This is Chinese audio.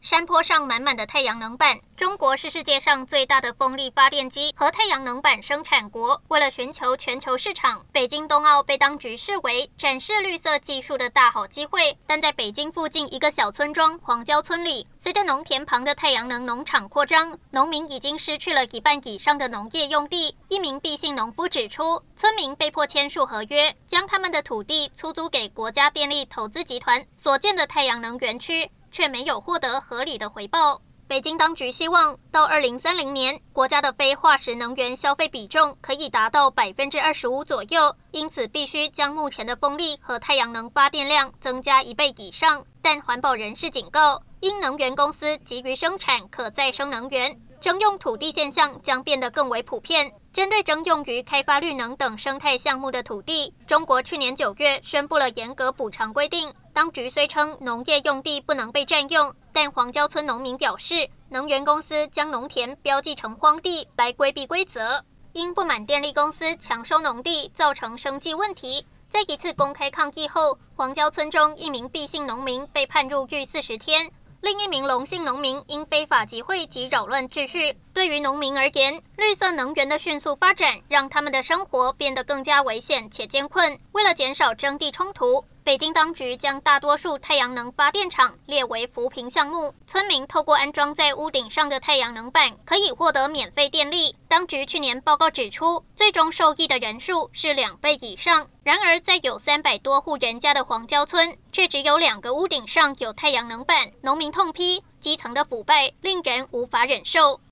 山坡上满满的太阳能板。中国是世界上最大的风力发电机和太阳能板生产国。为了寻求全球市场，北京冬奥被当局视为展示绿色技术的大好机会。但在北京附近一个小村庄黄郊村里，随着农田旁的太阳能农场扩张，农民已经失去了一半以上的农业用地。一名毕姓农夫指出，村民被迫签署合约，将他们的土地出租给国家电力投资集团所建的太阳能园区。却没有获得合理的回报。北京当局希望到二零三零年，国家的非化石能源消费比重可以达到百分之二十五左右，因此必须将目前的风力和太阳能发电量增加一倍以上。但环保人士警告，因能源公司急于生产可再生能源，征用土地现象将变得更为普遍。针对征用于开发绿能等生态项目的土地，中国去年九月宣布了严格补偿规定。当局虽称农业用地不能被占用，但黄郊村农民表示，能源公司将农田标记成荒地来规避规则。因不满电力公司强收农地，造成生计问题，在一次公开抗议后，黄郊村中一名毕姓农民被判入狱四十天。另一名龙姓农民因非法集会及扰乱秩序。对于农民而言，绿色能源的迅速发展让他们的生活变得更加危险且艰困。为了减少征地冲突，北京当局将大多数太阳能发电厂列为扶贫项目。村民透过安装在屋顶上的太阳能板，可以获得免费电力。当局去年报告指出，最终受益的人数是两倍以上。然而，在有三百多户人家的黄郊村，却只有两个屋顶上有太阳能板。农民痛批基层的腐败令人无法忍受。